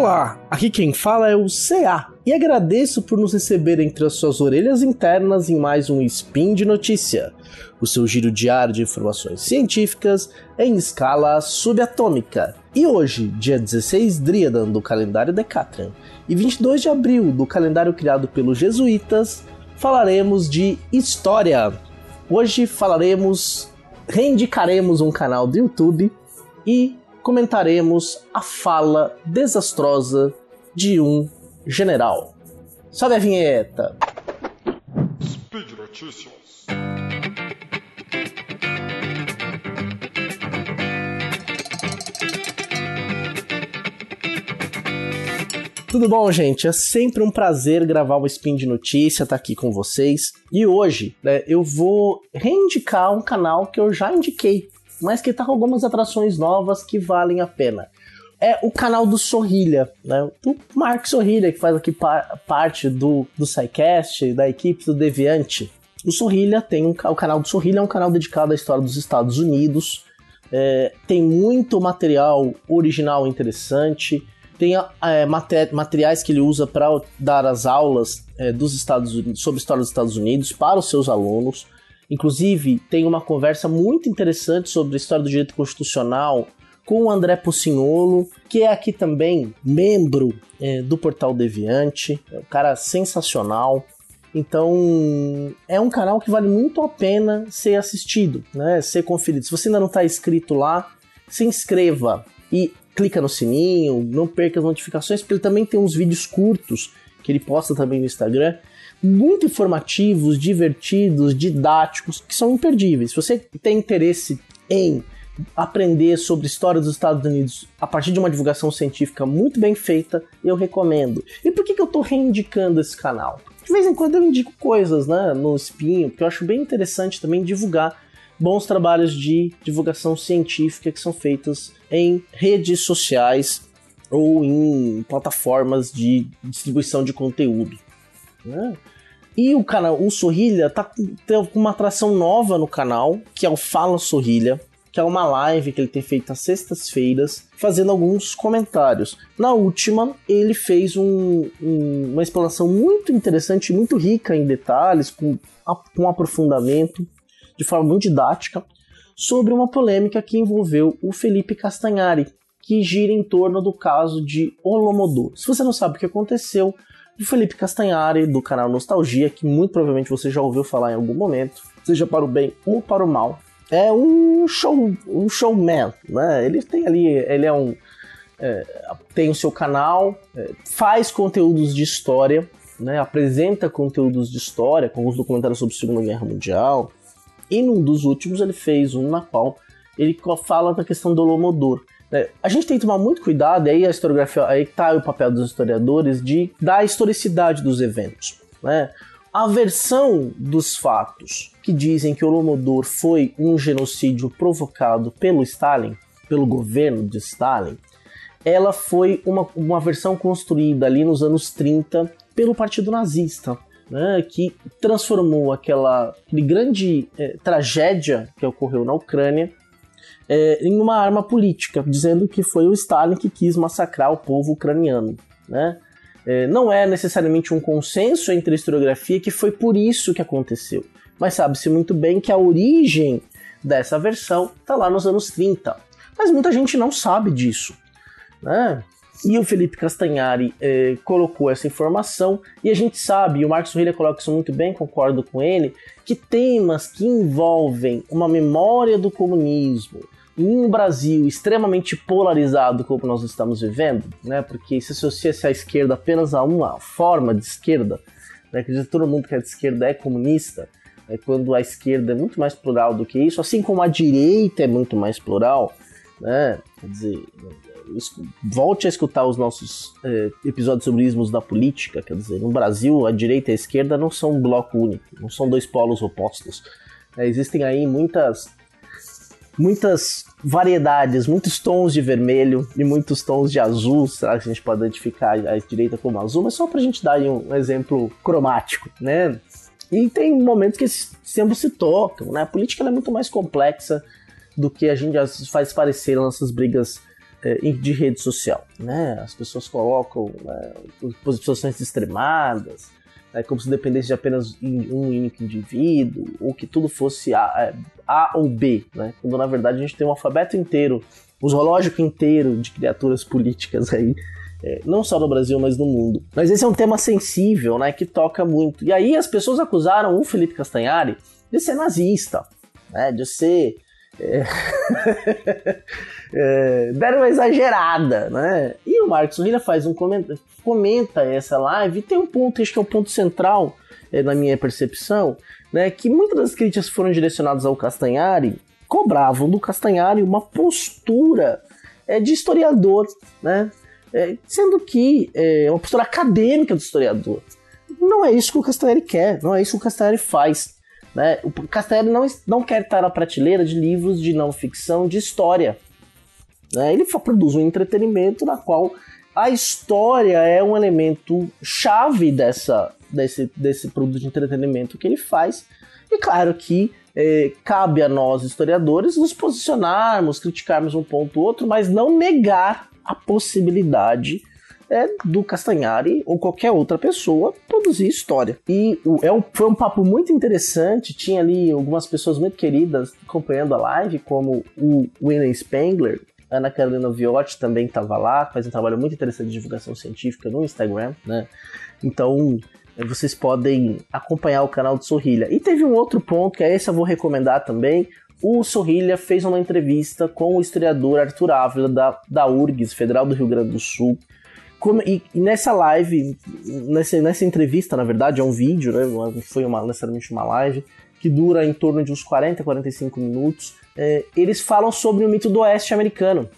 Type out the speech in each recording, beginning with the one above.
Olá, aqui quem fala é o CA e agradeço por nos receber entre as suas orelhas internas em mais um Spin de Notícia, o seu giro diário de informações científicas em escala subatômica. E hoje, dia 16 Driadan do calendário Decatrian e 22 de abril do calendário criado pelos jesuítas, falaremos de história. Hoje falaremos, reindicaremos um canal do YouTube e comentaremos a fala desastrosa de um general. Sobe a vinheta. Speed Notícias. Tudo bom, gente? É sempre um prazer gravar o Spin de Notícia, estar tá aqui com vocês. E hoje, né, eu vou reindicar um canal que eu já indiquei mas que tá com algumas atrações novas que valem a pena. É o canal do Sorrilha, né? O Mark Sorrilha, que faz aqui par parte do, do SciCast, da equipe do Deviante. O Sorrilha tem um, o canal do Sorrilha é um canal dedicado à história dos Estados Unidos. É, tem muito material original interessante. Tem é, materiais que ele usa para dar as aulas é, dos Estados Unidos, sobre história dos Estados Unidos para os seus alunos. Inclusive, tem uma conversa muito interessante sobre a história do direito constitucional com o André Pucinholo, que é aqui também membro é, do Portal Deviante, é um cara sensacional. Então, é um canal que vale muito a pena ser assistido, né? ser conferido. Se você ainda não está inscrito lá, se inscreva e clica no sininho, não perca as notificações, porque ele também tem uns vídeos curtos que ele posta também no Instagram muito informativos, divertidos, didáticos, que são imperdíveis. Se você tem interesse em aprender sobre história dos Estados Unidos a partir de uma divulgação científica muito bem feita, eu recomendo. E por que, que eu estou reindicando esse canal? De vez em quando eu indico coisas né, no Espinho, porque eu acho bem interessante também divulgar bons trabalhos de divulgação científica que são feitos em redes sociais ou em plataformas de distribuição de conteúdo. Né? E o canal, o Sorrilha, tá com uma atração nova no canal, que é o Fala Sorrilha, que é uma live que ele tem feito às sextas-feiras, fazendo alguns comentários. Na última, ele fez um, um, uma explanação muito interessante, muito rica em detalhes, com, com aprofundamento, de forma muito didática, sobre uma polêmica que envolveu o Felipe Castanhari, que gira em torno do caso de Olomodô. Se você não sabe o que aconteceu, de Felipe Castanhari, do canal Nostalgia, que muito provavelmente você já ouviu falar em algum momento, seja para o bem ou para o mal. É um show, um showman, né? Ele tem ali, ele é um é, tem o seu canal, é, faz conteúdos de história, né? Apresenta conteúdos de história, com alguns documentários sobre a Segunda Guerra Mundial. E num dos últimos ele fez um na qual ele fala da questão do Holomodor. É, a gente tem que tomar muito cuidado, e aí a historiografia, aí tá o papel dos historiadores de dar historicidade dos eventos. Né? A versão dos fatos que dizem que o Holodomor foi um genocídio provocado pelo Stalin, pelo governo de Stalin, ela foi uma, uma versão construída ali nos anos 30 pelo Partido Nazista, né, que transformou aquela grande é, tragédia que ocorreu na Ucrânia é, em uma arma política, dizendo que foi o Stalin que quis massacrar o povo ucraniano. Né? É, não é necessariamente um consenso entre a historiografia que foi por isso que aconteceu, mas sabe-se muito bem que a origem dessa versão está lá nos anos 30. Mas muita gente não sabe disso. Né? E o Felipe Castanhari é, colocou essa informação, e a gente sabe, e o Marcos Rilha coloca isso muito bem, concordo com ele, que temas que envolvem uma memória do comunismo, um Brasil extremamente polarizado como nós estamos vivendo, né, porque se associa-se à esquerda apenas a uma forma de esquerda, né, que todo mundo que é de esquerda é comunista, é quando a esquerda é muito mais plural do que isso, assim como a direita é muito mais plural, né, quer dizer, volte a escutar os nossos é, episódios sobre ismos da política, quer dizer, no Brasil a direita e a esquerda não são um bloco único, não são dois polos opostos, é, existem aí muitas muitas variedades, muitos tons de vermelho e muitos tons de azul. Será que a gente pode identificar a direita como azul? Mas só para a gente dar um exemplo cromático, né? E tem momentos que sempre se tocam, né? A política é muito mais complexa do que a gente faz parecer nas nossas brigas é, de rede social. Né? As pessoas colocam né, posições extremadas, né, como se dependesse de apenas um único indivíduo, ou que tudo fosse A, ou B, né? quando na verdade a gente tem um alfabeto inteiro, um zoológico inteiro de criaturas políticas aí, é, não só no Brasil, mas no mundo. Mas esse é um tema sensível, né, que toca muito. E aí as pessoas acusaram o Felipe Castanhari de ser nazista, né, de ser é... é, deram uma exagerada, né? E o Marcos Sorrilha faz um comenta, comenta essa live e tem um ponto, acho que é o um ponto central é, na minha percepção, né? Que muitas das críticas foram direcionadas ao Castanhari, cobravam do Castanhari uma postura é, de historiador, né? É, sendo que é uma postura acadêmica do historiador. Não é isso que o Castanhari quer, não é isso que o Castanhari faz. Né? O Castanhari não, não quer estar na prateleira de livros de não ficção de história. Né? Ele produz um entretenimento na qual a história é um elemento chave dessa, desse, desse produto de entretenimento que ele faz. E claro que é, cabe a nós, historiadores, nos posicionarmos, criticarmos um ponto ou outro, mas não negar a possibilidade é, do Castanhari ou qualquer outra pessoa produzir história. E o, é um, foi um papo muito interessante, tinha ali algumas pessoas muito queridas acompanhando a live, como o William Spengler, Ana Carolina Viotti também estava lá, faz um trabalho muito interessante de divulgação científica no Instagram, né? Então, vocês podem acompanhar o canal do Sorrilha. E teve um outro ponto, que é esse eu vou recomendar também. O Sorrilha fez uma entrevista com o historiador Arthur Ávila, da, da URGS, Federal do Rio Grande do Sul, como, e, e, nessa live, nessa, nessa entrevista, na verdade, é um vídeo, né? Não foi uma, necessariamente uma live, que dura em torno de uns 40, 45 minutos. É, eles falam sobre o mito do Oeste americano.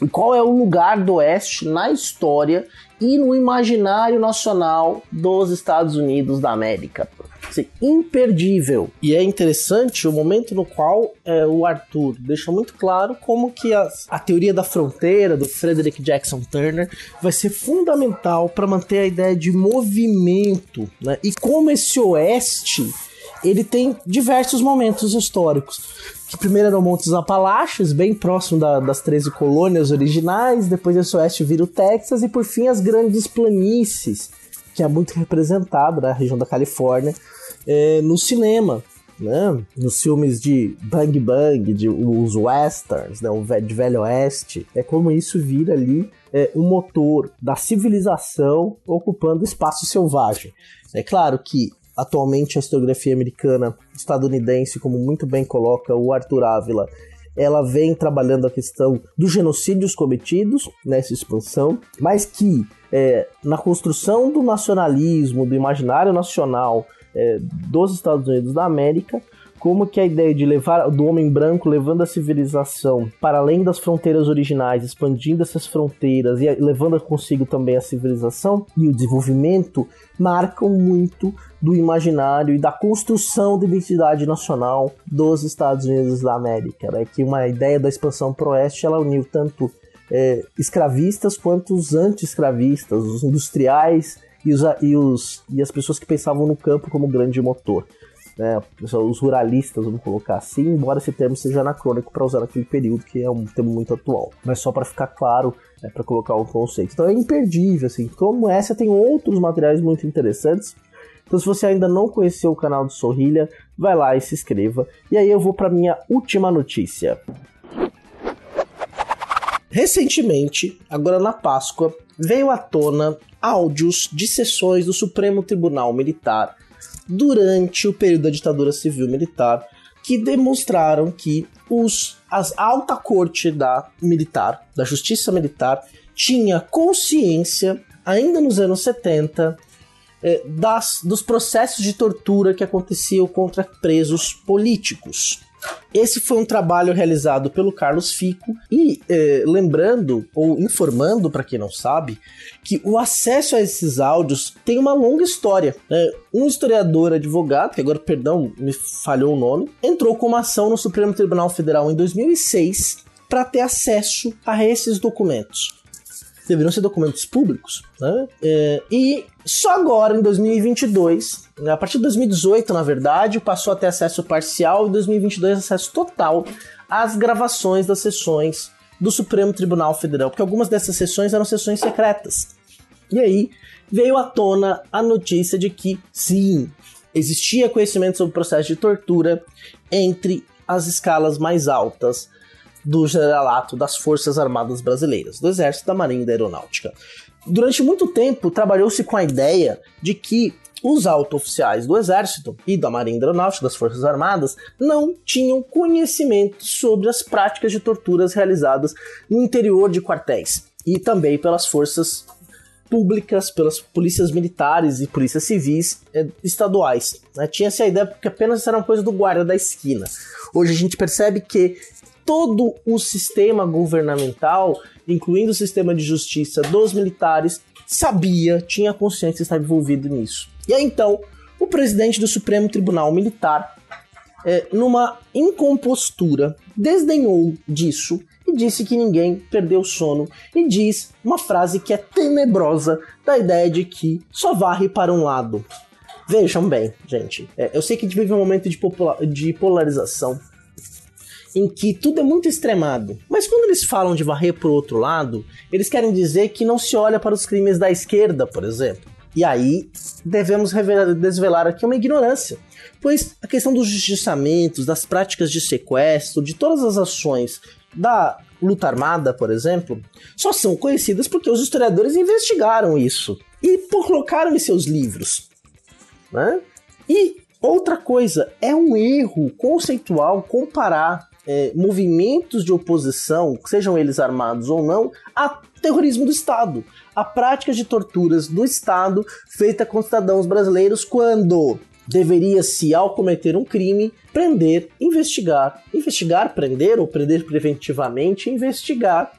E qual é o lugar do Oeste na história e no imaginário nacional dos Estados Unidos da América. Assim, imperdível. E é interessante o momento no qual é, o Arthur deixa muito claro como que a, a teoria da fronteira do Frederick Jackson Turner vai ser fundamental para manter a ideia de movimento, né? E como esse oeste ele tem diversos momentos históricos. Que primeiro eram Montes Apalaches, bem próximo da, das 13 colônias originais, depois esse oeste vira o Texas, e por fim as grandes planícies, que é muito representado na região da Califórnia, é, no cinema. Né? Nos filmes de Bang Bang, de, os westerns, né? o de Velho Oeste, é como isso vira ali é, um motor da civilização ocupando espaço selvagem. É claro que atualmente a historiografia americana estadunidense, como muito bem coloca o Arthur Ávila, ela vem trabalhando a questão dos genocídios cometidos nessa expansão, mas que é, na construção do nacionalismo, do imaginário nacional é, dos Estados Unidos da América, como que a ideia de levar do homem branco levando a civilização para além das fronteiras originais, expandindo essas fronteiras e levando consigo também a civilização e o desenvolvimento marcam muito do imaginário e da construção da identidade nacional dos Estados Unidos da América, né? que uma ideia da expansão pro oeste ela uniu tanto é, escravistas quanto os anti-escravistas, os industriais e, os, e, os, e as pessoas que pensavam no campo como grande motor né, os ruralistas, vamos colocar assim, embora esse termo seja anacrônico para usar naquele período, que é um termo muito atual, mas só para ficar claro, né, para colocar um conceito. Então é imperdível, assim, como essa tem outros materiais muito interessantes. Então se você ainda não conheceu o canal do Sorrilha, vai lá e se inscreva. E aí eu vou para minha última notícia. Recentemente, agora na Páscoa, veio à tona áudios de sessões do Supremo Tribunal Militar durante o período da ditadura civil militar que demonstraram que os, as alta corte da militar, da justiça militar, tinha consciência ainda nos anos 70 eh, das, dos processos de tortura que aconteciam contra presos políticos. Esse foi um trabalho realizado pelo Carlos Fico e eh, lembrando ou informando para quem não sabe que o acesso a esses áudios tem uma longa história. Né? Um historiador advogado, que agora, perdão, me falhou o nome, entrou com uma ação no Supremo Tribunal Federal em 2006 para ter acesso a esses documentos deveriam ser documentos públicos, né? É, e só agora, em 2022, a partir de 2018, na verdade, passou a ter acesso parcial e em 2022 acesso total às gravações das sessões do Supremo Tribunal Federal, porque algumas dessas sessões eram sessões secretas. E aí veio à tona a notícia de que sim, existia conhecimento sobre o processo de tortura entre as escalas mais altas do generalato das Forças Armadas Brasileiras, do Exército, da Marinha e da Aeronáutica. Durante muito tempo, trabalhou-se com a ideia de que os alto-oficiais do Exército e da Marinha Aeronáutica, das Forças Armadas, não tinham conhecimento sobre as práticas de torturas realizadas no interior de quartéis e também pelas forças públicas, pelas polícias militares e polícias civis eh, estaduais. Né? Tinha-se a ideia que apenas era uma coisa do guarda da esquina. Hoje a gente percebe que todo o sistema governamental, incluindo o sistema de justiça dos militares, sabia, tinha consciência de estar envolvido nisso. E aí então, o presidente do Supremo Tribunal Militar, é, numa incompostura, desdenhou disso e disse que ninguém perdeu sono e diz uma frase que é tenebrosa da ideia de que só varre para um lado. Vejam bem, gente, é, eu sei que a gente vive um momento de, de polarização em que tudo é muito extremado. Mas quando eles falam de varrer para o outro lado, eles querem dizer que não se olha para os crimes da esquerda, por exemplo. E aí devemos desvelar aqui uma ignorância, pois a questão dos justiçamentos, das práticas de sequestro, de todas as ações da luta armada, por exemplo, só são conhecidas porque os historiadores investigaram isso e colocaram em seus livros. Né? E outra coisa, é um erro conceitual comparar é, movimentos de oposição, sejam eles armados ou não, a terrorismo do Estado, a prática de torturas do Estado feita com cidadãos brasileiros quando deveria-se, ao cometer um crime, prender, investigar, investigar, prender ou prender preventivamente, investigar,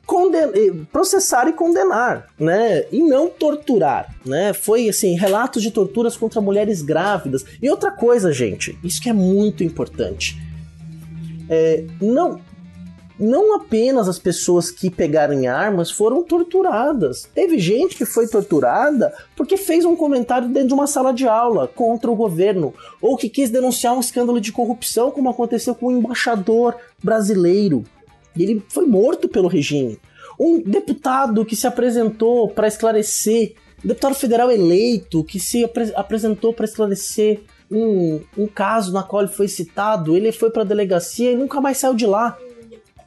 processar e condenar, né? E não torturar, né? Foi assim, relatos de torturas contra mulheres grávidas. E outra coisa, gente, isso que é muito importante é, não, não apenas as pessoas que pegaram em armas foram torturadas. Teve gente que foi torturada porque fez um comentário dentro de uma sala de aula contra o governo, ou que quis denunciar um escândalo de corrupção, como aconteceu com um embaixador brasileiro. Ele foi morto pelo regime. Um deputado que se apresentou para esclarecer, um deputado federal eleito que se apre apresentou para esclarecer um, um caso na qual ele foi citado, ele foi para a delegacia e nunca mais saiu de lá.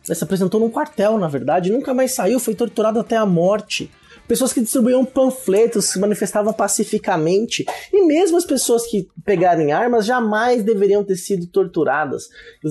Ele se apresentou num quartel, na verdade, nunca mais saiu, foi torturado até a morte. Pessoas que distribuíam panfletos, se manifestavam pacificamente, e mesmo as pessoas que pegaram armas jamais deveriam ter sido torturadas.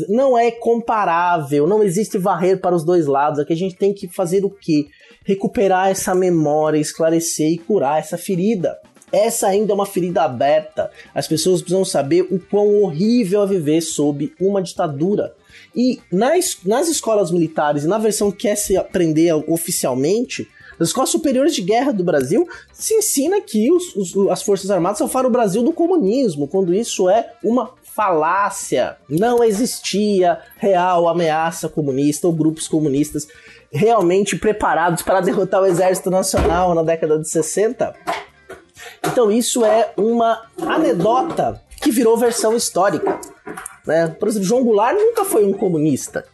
Não é comparável, não existe varrer para os dois lados. Aqui a gente tem que fazer o quê? Recuperar essa memória, esclarecer e curar essa ferida. Essa ainda é uma ferida aberta. As pessoas precisam saber o quão horrível é viver sob uma ditadura. E nas, nas escolas militares, na versão que quer se aprender oficialmente, nas escolas superiores de guerra do Brasil, se ensina que os, os, as Forças Armadas salvaram o Brasil do comunismo, quando isso é uma falácia. Não existia real ameaça comunista ou grupos comunistas realmente preparados para derrotar o Exército Nacional na década de 60. Então isso é uma anedota que virou versão histórica. Né? Por exemplo, João Goulart nunca foi um comunista.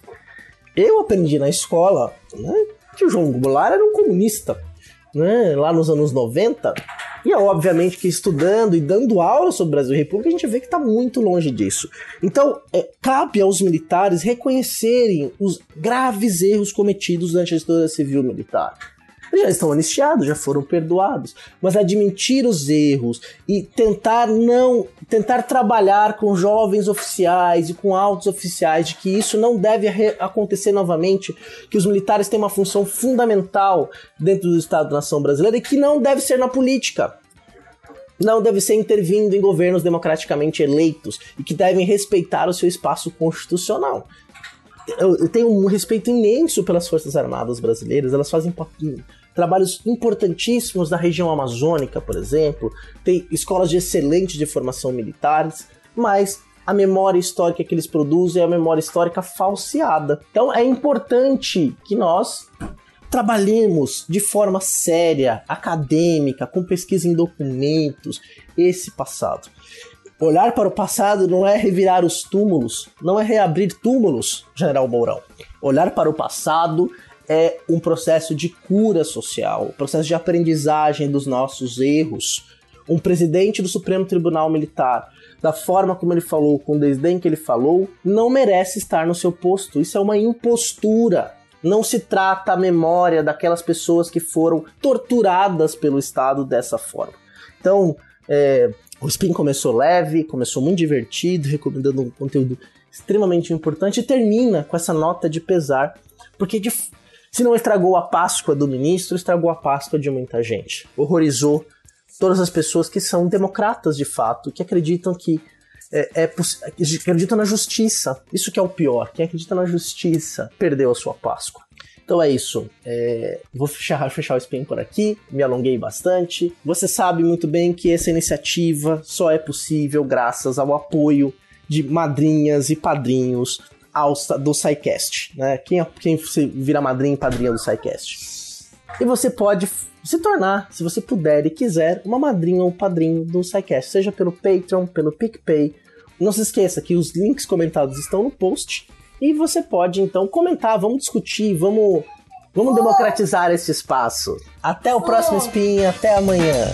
Eu aprendi na escola né, que o João Goulart era um comunista. Né, lá nos anos 90. E é obviamente que estudando e dando aula sobre Brasil e República, a gente vê que está muito longe disso. Então, é, cabe aos militares reconhecerem os graves erros cometidos durante a história civil militar já estão anistiados, já foram perdoados. Mas admitir os erros e tentar não. tentar trabalhar com jovens oficiais e com altos oficiais de que isso não deve acontecer novamente, que os militares têm uma função fundamental dentro do Estado-nação brasileiro e que não deve ser na política não deve ser intervindo em governos democraticamente eleitos e que devem respeitar o seu espaço constitucional. Eu tenho um respeito imenso pelas Forças Armadas brasileiras, elas fazem trabalhos importantíssimos da região amazônica, por exemplo, tem escolas de excelente de formação militares, mas a memória histórica que eles produzem é a memória histórica falseada. Então é importante que nós trabalhemos de forma séria, acadêmica, com pesquisa em documentos, esse passado. Olhar para o passado não é revirar os túmulos, não é reabrir túmulos, General Mourão. Olhar para o passado é um processo de cura social, um processo de aprendizagem dos nossos erros. Um presidente do Supremo Tribunal Militar, da forma como ele falou, com o desdém que ele falou, não merece estar no seu posto. Isso é uma impostura. Não se trata a memória daquelas pessoas que foram torturadas pelo Estado dessa forma. Então, é, o Spin começou leve, começou muito divertido, recomendando um conteúdo extremamente importante e termina com essa nota de pesar, porque de, se não estragou a Páscoa do ministro, estragou a Páscoa de muita gente. Horrorizou todas as pessoas que são democratas de fato, que acreditam que é, é acreditam na justiça. Isso que é o pior. Quem acredita na justiça perdeu a sua Páscoa. Então é isso. É, vou fechar, fechar o spin por aqui. Me alonguei bastante. Você sabe muito bem que essa iniciativa só é possível graças ao apoio de madrinhas e padrinhos ao, do SciCast. Né? Quem, quem vira madrinha e padrinha do SciCast? E você pode se tornar, se você puder e quiser, uma madrinha ou padrinho do SciCast, seja pelo Patreon, pelo PicPay. Não se esqueça que os links comentados estão no post e você pode então comentar, vamos discutir, vamos, vamos democratizar esse espaço. Até o próximo Spin, até amanhã.